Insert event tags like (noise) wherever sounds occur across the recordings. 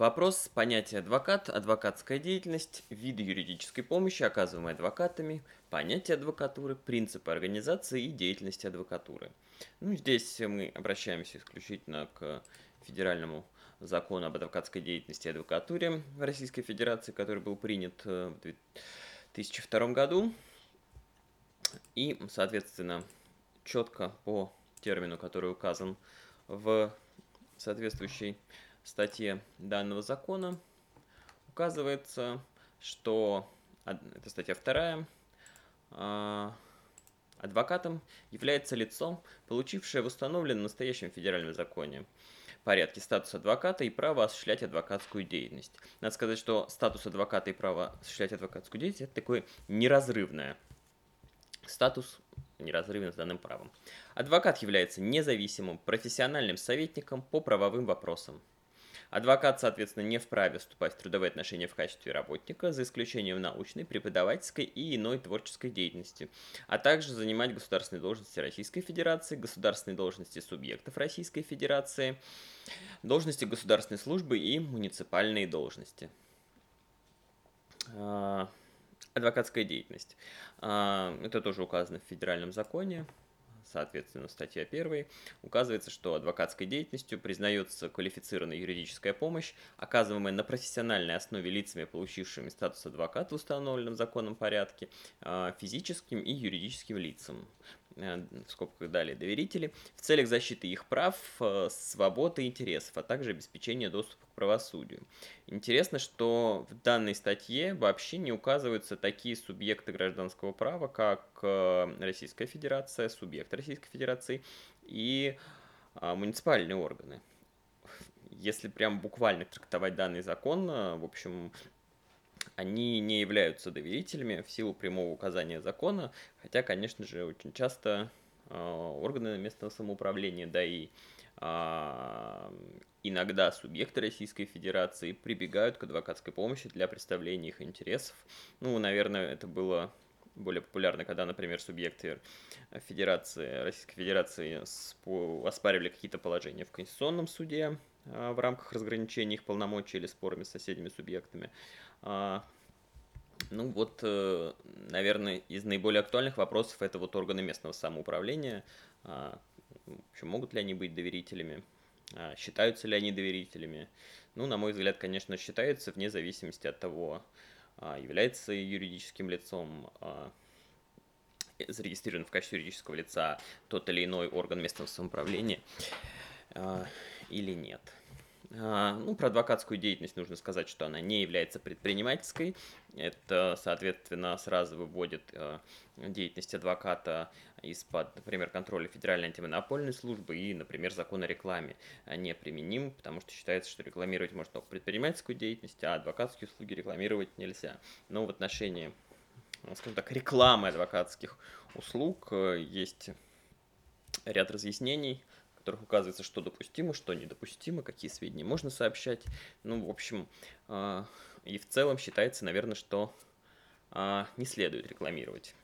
Вопрос понятия адвокат, адвокатская деятельность, виды юридической помощи, оказываемой адвокатами, понятие адвокатуры, принципы организации и деятельности адвокатуры. Ну, здесь мы обращаемся исключительно к федеральному закону об адвокатской деятельности и адвокатуре в Российской Федерации, который был принят э, в 2002 году. И, соответственно, четко по термину, который указан в соответствующей статье данного закона, указывается, что, это статья вторая, а, адвокатом является лицо, получившее в установленном настоящем федеральном законе порядке статус адвоката и право осуществлять адвокатскую деятельность. Надо сказать, что статус адвоката и право осуществлять адвокатскую деятельность – это такое неразрывное статус неразрывно с данным правом. Адвокат является независимым профессиональным советником по правовым вопросам. Адвокат, соответственно, не вправе вступать в трудовые отношения в качестве работника, за исключением научной, преподавательской и иной творческой деятельности, а также занимать государственные должности Российской Федерации, государственные должности субъектов Российской Федерации, должности государственной службы и муниципальные должности. А, адвокатская деятельность. А, это тоже указано в федеральном законе соответственно, статья 1, указывается, что адвокатской деятельностью признается квалифицированная юридическая помощь, оказываемая на профессиональной основе лицами, получившими статус адвоката в установленном законном порядке, а, физическим и юридическим лицам. Э, в скобках далее, доверители, в целях защиты их прав, э, свободы и интересов, а также обеспечения доступа к правосудию. Интересно, что в данной статье вообще не указываются такие субъекты гражданского права, как э, Российская Федерация, субъект Российской Федерации и муниципальные органы. Если прям буквально трактовать данный закон, в общем, они не являются доверителями в силу прямого указания закона, хотя, конечно же, очень часто э, органы местного самоуправления, да и э, иногда субъекты Российской Федерации прибегают к адвокатской помощи для представления их интересов. Ну, наверное, это было более популярно, когда, например, субъекты Федерации, Российской Федерации оспаривали какие-то положения в Конституционном суде в рамках разграничения их полномочий или спорами с соседними субъектами. А, ну вот, э, наверное, из наиболее актуальных вопросов это вот органы местного самоуправления. А, в общем, могут ли они быть доверителями? А, считаются ли они доверителями? Ну, на мой взгляд, конечно, считаются вне зависимости от того, является юридическим лицом, зарегистрирован в качестве юридического лица тот или иной орган местного самоуправления или нет. А, ну, про адвокатскую деятельность нужно сказать, что она не является предпринимательской. Это, соответственно, сразу выводит э, деятельность адвоката из-под, например, контроля Федеральной антимонопольной службы и, например, закон о рекламе не применим, потому что считается, что рекламировать можно только предпринимательскую деятельность, а адвокатские услуги рекламировать нельзя. Но в отношении, скажем так, рекламы адвокатских услуг э, есть ряд разъяснений, которых указывается, что допустимо, что недопустимо, какие сведения можно сообщать. Ну, в общем, э, и в целом считается, наверное, что э, не следует рекламировать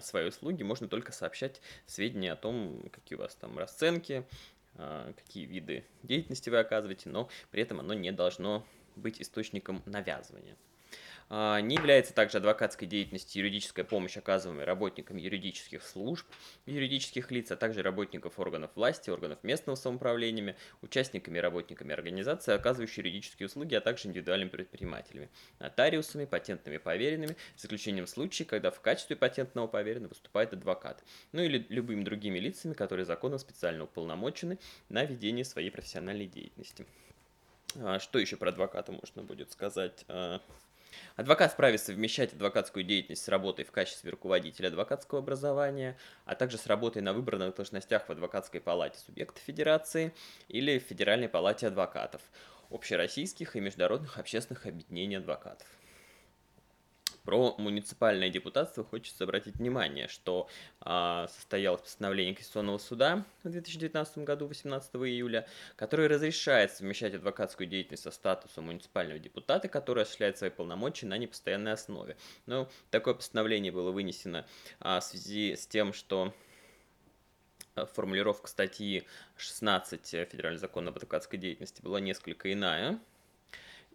свои услуги, можно только сообщать сведения о том, какие у вас там расценки, э, какие виды деятельности вы оказываете, но при этом оно не должно быть источником навязывания. А, не является также адвокатской деятельностью юридическая помощь, оказываемая работникам юридических служб, юридических лиц, а также работников органов власти, органов местного самоуправления, участниками и работниками организации, оказывающие юридические услуги, а также индивидуальными предпринимателями, нотариусами, патентными поверенными, с исключением случаев, когда в качестве патентного поверенного выступает адвокат, ну или любыми другими лицами, которые законом специально уполномочены на ведение своей профессиональной деятельности. А, что еще про адвоката можно будет сказать? Адвокат вправе совмещать адвокатскую деятельность с работой в качестве руководителя адвокатского образования, а также с работой на выбранных должностях в адвокатской палате субъекта федерации или в Федеральной палате адвокатов, общероссийских и международных общественных объединений адвокатов. Про муниципальное депутатство хочется обратить внимание, что а, состоялось постановление Конституционного суда в 2019 году, 18 июля, которое разрешает совмещать адвокатскую деятельность со статусом муниципального депутата, который осуществляет свои полномочия на непостоянной основе. Но такое постановление было вынесено а, в связи с тем, что а, формулировка статьи 16 Федерального закона об адвокатской деятельности была несколько иная,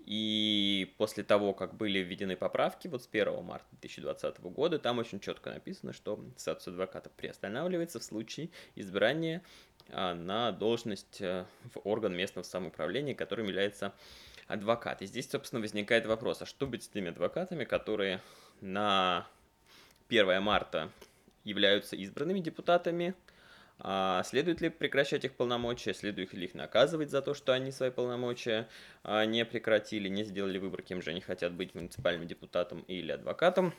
И после того, как были введены поправки, вот с 1 марта 2020 года, там очень четко написано, что статус адвоката приостанавливается в случае избрания а, на должность э, в орган местного самоуправления, которым является адвокат. И здесь, собственно, возникает вопрос, а что быть с теми адвокатами, которые на 1 марта являются избранными депутатами, а следует ли прекращать их полномочия, следует ли их наказывать за то, что они свои полномочия а, не прекратили, не сделали выбор, кем же они хотят быть муниципальным депутатом или адвокатом.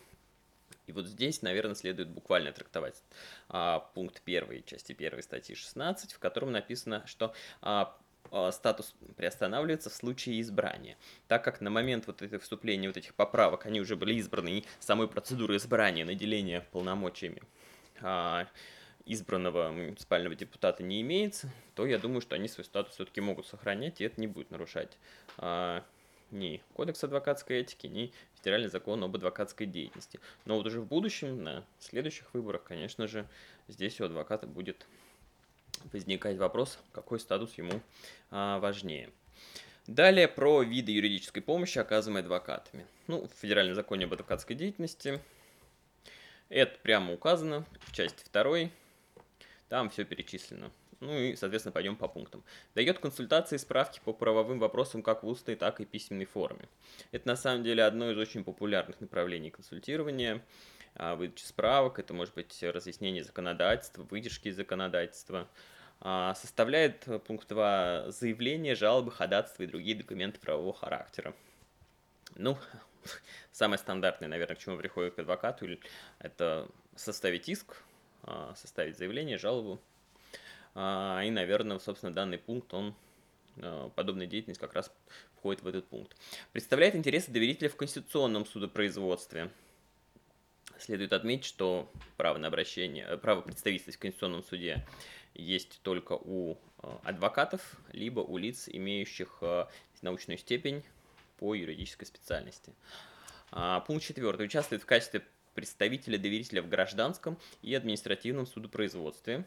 И вот здесь, наверное, следует буквально трактовать а, пункт 1 части 1 статьи 16, в котором написано, что а, а, статус приостанавливается в случае избрания. Так как на момент вот этого вступления вот этих поправок они уже были избраны, и самой процедуры избрания, наделения полномочиями а, избранного муниципального депутата не имеется, то я думаю, что они свой статус все-таки могут сохранять, и это не будет нарушать а, ни Кодекс адвокатской этики, ни Федеральный закон об адвокатской деятельности. Но вот уже в будущем, на следующих выборах, конечно же, здесь у адвоката будет возникать вопрос, какой статус ему а, важнее. Далее про виды юридической помощи, оказываемой адвокатами. Ну, в Федеральном законе об адвокатской деятельности это прямо указано в части 2 там все перечислено. Ну и, соответственно, пойдем по пунктам. Дает консультации и справки по правовым вопросам как в устной, так и письменной форме. Это на самом деле одно из очень популярных направлений консультирования. А, выдача справок, это может быть разъяснение законодательства, выдержки из законодательства. А, составляет э, пункт 2 заявления, жалобы, ходатайства и другие документы правового характера. Ну, (laughs) самое стандартное, наверное, к чему приходит к адвокату, это составить иск, составить заявление, жалобу. А, и, наверное, собственно, данный пункт, он а, подобная деятельность как раз входит в этот пункт. Представляет интересы доверителя в конституционном судопроизводстве. Следует отметить, что право на обращение, э, право представительства в Конституционном суде есть только у адвокатов, либо у лиц, имеющих научную степень по юридической специальности. Пункт 4. Участвует в качестве представителя доверителя в гражданском и административном судопроизводстве.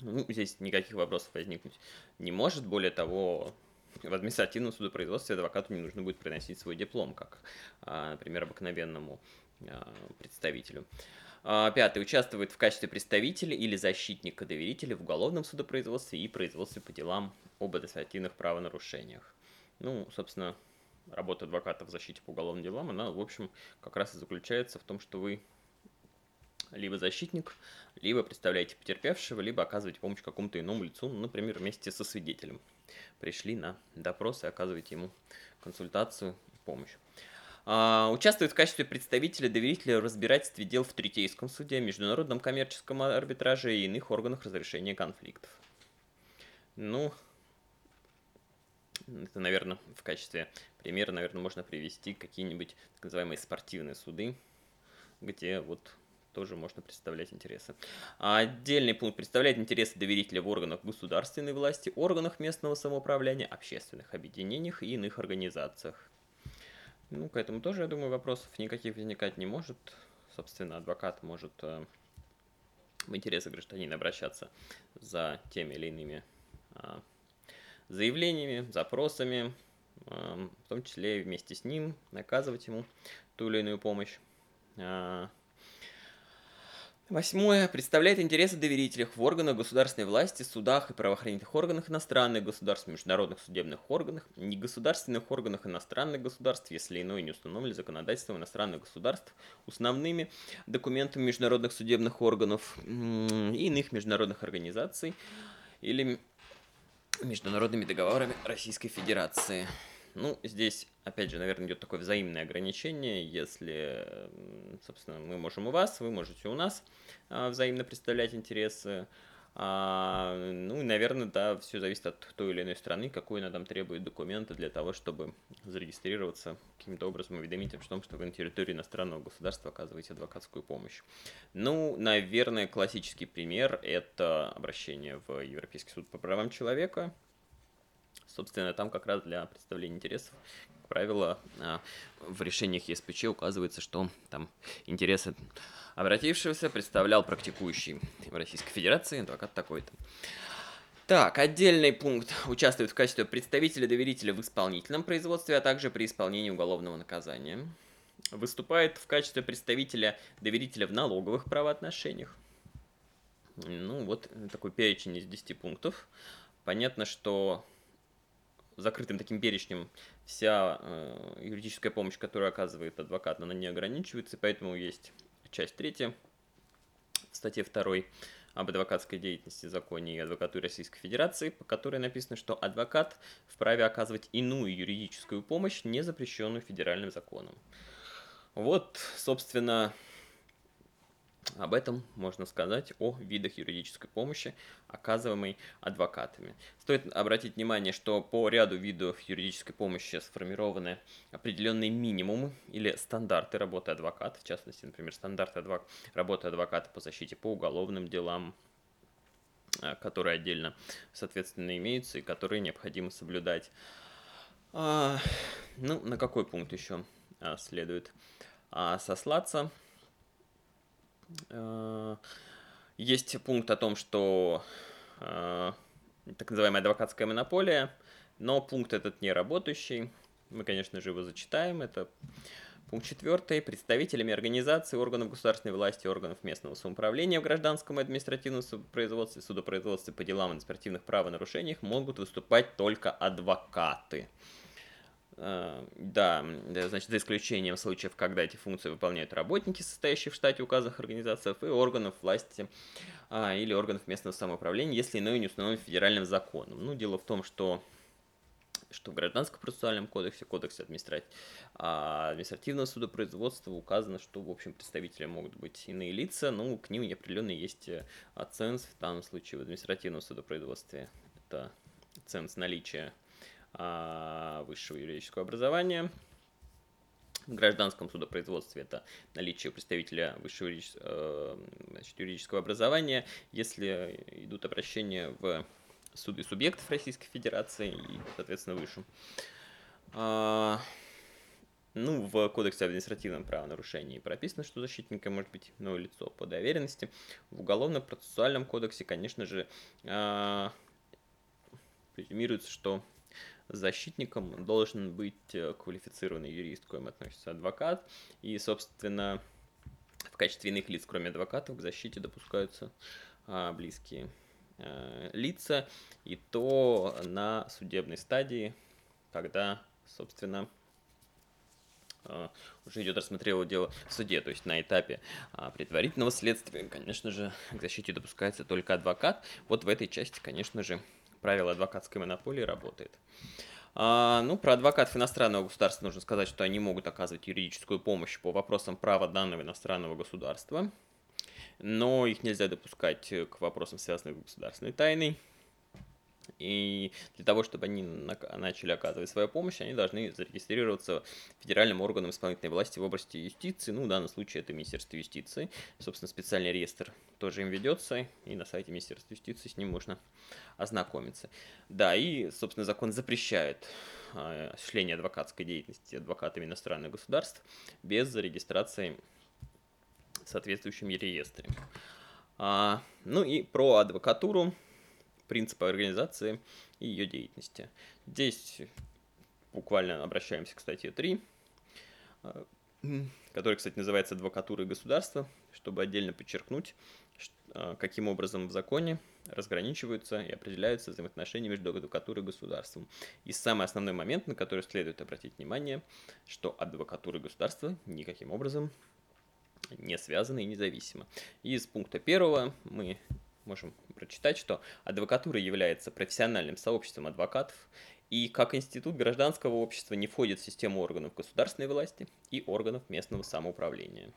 Ну, здесь никаких вопросов возникнуть не может. Более того, в административном судопроизводстве адвокату не нужно будет приносить свой диплом, как, а, например, обыкновенному а, представителю. А, пятый. Участвует в качестве представителя или защитника доверителя в уголовном судопроизводстве и производстве по делам об административных правонарушениях. Ну, собственно, работа адвоката в защите по уголовным делам, она, в общем, как раз и заключается в том, что вы либо защитник, либо представляете потерпевшего, либо оказываете помощь какому-то иному лицу, например, вместе со свидетелем. Пришли на допрос и оказываете ему консультацию и помощь. А, участвует в качестве представителя доверителя в разбирательстве дел в Третейском суде, Международном коммерческом арбитраже и иных органах разрешения конфликтов. Ну, это, наверное, в качестве примера, наверное, можно привести какие-нибудь так называемые спортивные суды, где вот тоже можно представлять интересы. А отдельный пункт представляет интересы доверителя в органах государственной власти, органах местного самоуправления, общественных объединениях и иных организациях. Ну, к этому тоже, я думаю, вопросов никаких возникать не может. Собственно, адвокат может э, в интересах гражданина обращаться за теми или иными э, заявлениями, запросами, в том числе и вместе с ним наказывать ему ту или иную помощь. А, восьмое. Представляет интересы доверителей в органах государственной власти, судах и правоохранительных органах иностранных государств, международных судебных органах, негосударственных органах иностранных государств, если иное не установлено законодательством иностранных государств, основными документами международных судебных органов и иных международных организаций или международными договорами Российской Федерации. Ну, здесь, опять же, наверное, идет такое взаимное ограничение. Если, собственно, мы можем у вас, вы можете у нас а, взаимно представлять интересы. А, ну, наверное, да, все зависит от той или иной страны, какой она там требует документы для того, чтобы зарегистрироваться каким-то образом, уведомить о том, что вы на территории иностранного государства оказываете адвокатскую помощь. Ну, наверное, классический пример – это обращение в Европейский суд по правам человека. Собственно, там как раз для представления интересов, правило, а, в решениях ЕСПЧ указывается, что там интересы обратившегося представлял практикующий в Российской Федерации адвокат такой-то. Так, отдельный пункт. Участвует в качестве представителя-доверителя в исполнительном производстве, а также при исполнении уголовного наказания. Выступает в качестве представителя-доверителя в налоговых правоотношениях. Ну, вот такой перечень из 10 пунктов. Понятно, что закрытым таким перечнем вся э, юридическая помощь, которую оказывает адвокат, она не ограничивается, поэтому есть часть третья в статье 2 об адвокатской деятельности законе и адвокатуре Российской Федерации, по которой написано, что адвокат вправе оказывать иную юридическую помощь, не запрещенную федеральным законом. Вот, собственно, об этом можно сказать о видах юридической помощи, оказываемой адвокатами. Стоит обратить внимание, что по ряду видов юридической помощи сформированы определенные минимумы или стандарты работы адвоката, в частности, например, стандарты адвок... работы адвоката по защите по уголовным делам, э, которые отдельно, соответственно, имеются и которые необходимо соблюдать. А, ну, на какой пункт еще а, следует а, сослаться? Э, есть пункт о том, что э, так называемая адвокатская монополия, но пункт этот не работающий. Мы, конечно же, его зачитаем. Это пункт четвертый. Представителями организации, органов государственной власти, органов местного самоуправления в гражданском и административном производстве, судопроизводстве по делам административных правонарушениях могут выступать только адвокаты. Э, да, значит, за исключением случаев, когда эти функции выполняют работники, состоящие в штате указанных организаций и органов власти а, или органов местного самоуправления, если иное не установлено федеральным законом. Ну, дело в том, что что в Гражданском процессуальном кодексе, кодексе административ... А, административного судопроизводства указано, что, в общем, представители могут быть иные лица, но к ним определенно есть э, ценз, в данном случае в административном судопроизводстве. Это ценз наличия высшего юридического образования. В гражданском судопроизводстве это наличие представителя высшего э, значит, юридического образования, если идут обращения в суды субъектов Российской Федерации и, соответственно, выше. А, ну, в Кодексе административном правонарушении прописано, что защитником может быть иное лицо по доверенности. В Уголовно-процессуальном кодексе, конечно же, а, презюмируется, что защитником должен быть э, квалифицированный юрист, к коим относится адвокат. И, собственно, в качестве иных лиц, кроме адвокатов, к защите допускаются а, близкие а, лица. И то на судебной стадии, когда, собственно, а, уже идет рассмотрение дела в суде, то есть на этапе а, предварительного следствия, конечно же, к защите допускается только адвокат. Вот в этой части, конечно же, правило адвокатской монополии работает. А, ну, про адвокатов иностранного государства нужно сказать, что они могут оказывать юридическую помощь по вопросам права данного иностранного государства, но их нельзя допускать к вопросам, связанным с государственной тайной. И для того, чтобы они начали оказывать свою помощь, они должны зарегистрироваться федеральным органом исполнительной власти в области юстиции. Ну, в данном случае это Министерство юстиции. Собственно, специальный реестр тоже им ведется, и на сайте Министерства юстиции с ним можно ознакомиться. Да, и, собственно, закон запрещает а, осуществление адвокатской деятельности адвокатами иностранных государств без зарегистрации в соответствующем реестре. А, ну и про адвокатуру принципы организации и ее деятельности. Здесь буквально обращаемся к статье 3, э, которая, кстати, называется «Адвокатура и государство», чтобы отдельно подчеркнуть, э, каким образом в законе разграничиваются и определяются взаимоотношения между адвокатурой и государством. И самый основной момент, на который следует обратить внимание, что адвокатура и государство никаким образом не связаны и независимы. Из пункта первого мы можем прочитать, что адвокатура является профессиональным сообществом адвокатов и как институт гражданского общества не входит в систему органов государственной власти и органов местного самоуправления.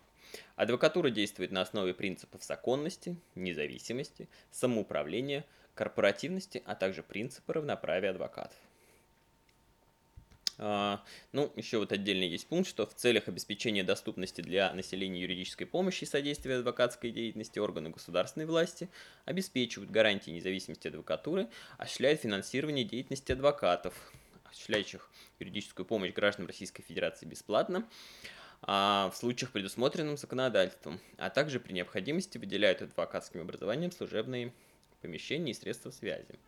Адвокатура действует на основе принципов законности, независимости, самоуправления, корпоративности, а также принципа равноправия адвокатов. А, ну, еще вот отдельно есть пункт, что в целях обеспечения доступности для населения юридической помощи и содействия адвокатской деятельности органы государственной власти обеспечивают гарантии независимости адвокатуры, осуществляют финансирование деятельности адвокатов, осуществляющих юридическую помощь гражданам Российской Федерации бесплатно, а в случаях, предусмотренным законодательством, а также при необходимости выделяют адвокатским образованием служебные помещения и средства связи.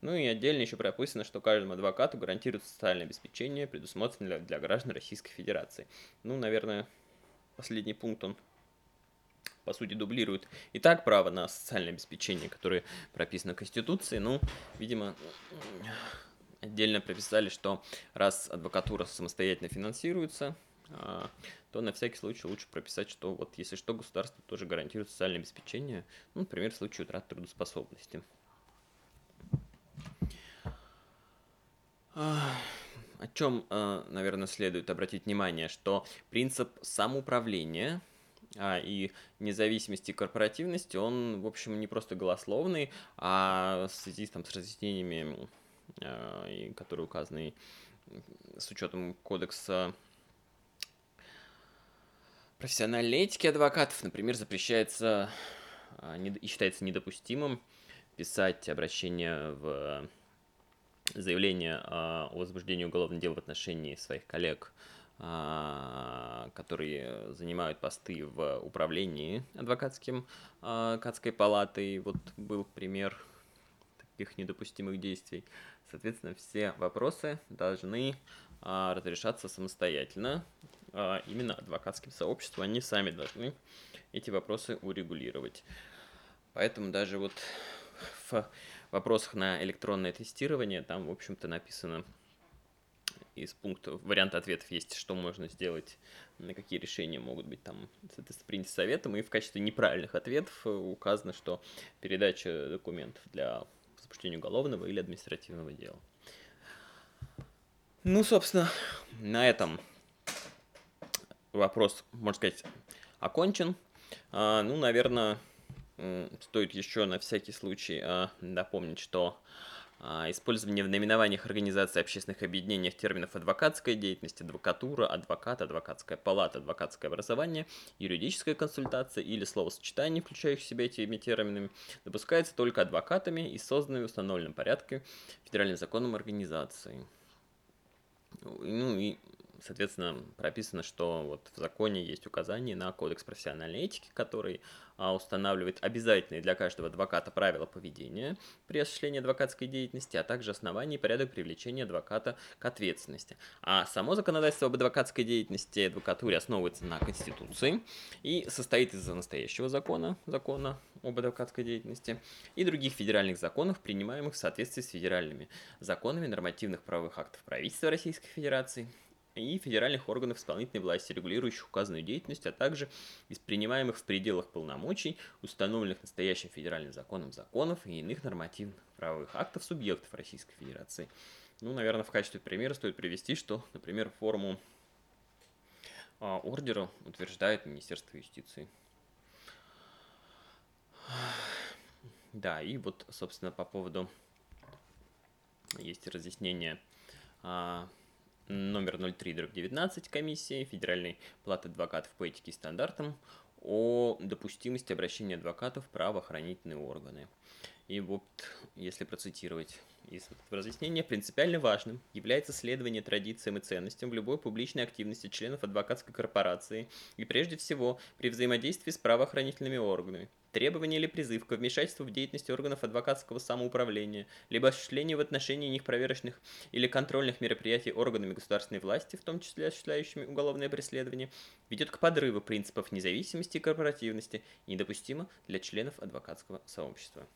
Ну и отдельно еще прописано, что каждому адвокату гарантируется социальное обеспечение, предусмотренное для, граждан Российской Федерации. Ну, наверное, последний пункт, он по сути, дублирует и так право на социальное обеспечение, которое прописано в Конституции. Ну, видимо, отдельно прописали, что раз адвокатура самостоятельно финансируется, а, то на всякий случай лучше прописать, что вот если что, государство тоже гарантирует социальное обеспечение, ну, например, в случае утраты трудоспособности. О чем, а, наверное, следует обратить внимание, что принцип самоуправления а, и независимости корпоративности, он, в общем, не просто голословный, а в связи там, с разъяснениями, а, которые указаны с учетом кодекса профессиональной этики адвокатов, например, запрещается а, и считается недопустимым писать обращение в заявление о возбуждении уголовного дела в отношении своих коллег а, которые занимают посты в управлении адвокатским а, Кадской палатой. Вот был пример таких недопустимых действий. Соответственно, все вопросы должны а, разрешаться самостоятельно. Именно адвокатским сообществом они сами должны эти вопросы урегулировать. Поэтому даже вот в вопросах на электронное тестирование там, в общем-то, написано из пунктов, варианта ответов есть, что можно сделать, на какие решения могут быть там, приняты советом, и в качестве неправильных ответов указано, что передача документов для возбуждения уголовного или административного дела. Ну, собственно, на этом вопрос, можно сказать, окончен. А, ну, наверное, стоит еще на всякий случай а, напомнить, что а, использование в наименованиях организации общественных объединений терминов адвокатская деятельность, адвокатура, адвокат, адвокатская палата, адвокатское образование, юридическая консультация или словосочетание, включающие в себя этими терминами, допускается только адвокатами и созданными в установленном порядке федеральным законом организации. Ну и соответственно, прописано, что вот в законе есть указание на кодекс профессиональной этики, который а, устанавливает обязательные для каждого адвоката правила поведения при осуществлении адвокатской деятельности, а также основания и порядок привлечения адвоката к ответственности. А само законодательство об адвокатской деятельности и адвокатуре основывается на Конституции и состоит из настоящего закона, закона об адвокатской деятельности, и других федеральных законов, принимаемых в соответствии с федеральными законами нормативных правовых актов правительства Российской Федерации и федеральных органов исполнительной власти, регулирующих указанную деятельность, а также из принимаемых в пределах полномочий, установленных настоящим федеральным законом законов и иных нормативных правовых актов субъектов Российской Федерации. Ну, наверное, в качестве примера стоит привести, что, например, форму а, ордера утверждает Министерство юстиции. Да, и вот, собственно, по поводу есть разъяснение а, номер 03-19 комиссии Федеральной палаты адвокатов по этике и стандартам о допустимости обращения адвокатов в правоохранительные органы. И вот, если процитировать из разъяснения, принципиально важным является следование традициям и ценностям в любой публичной активности членов адвокатской корпорации и прежде всего при взаимодействии с правоохранительными органами. Требование или призыв к вмешательству в деятельность органов адвокатского самоуправления, либо осуществлению в отношении них проверочных или контрольных мероприятий органами государственной власти, в том числе осуществляющими уголовное преследование, ведет к подрыву принципов независимости и корпоративности недопустимо для членов адвокатского сообщества.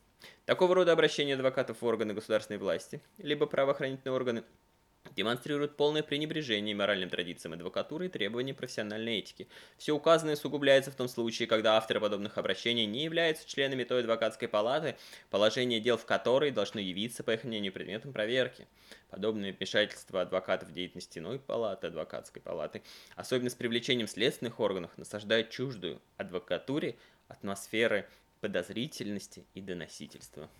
Такого рода обращение адвокатов в органы государственной власти, либо правоохранительные органы демонстрирует полное пренебрежение моральным традициям адвокатуры и требованиям профессиональной этики. Все указанное усугубляется в том случае, когда авторы подобных обращений не являются членами той адвокатской палаты, положение дел в которой должно явиться, по их мнению, предметом проверки. Подобное вмешательство адвокатов в деятельность иной палаты, адвокатской палаты, особенно с привлечением следственных органов, насаждает чуждую адвокатуре атмосферы подозрительности и доносительства.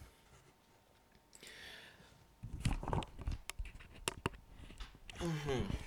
Угу.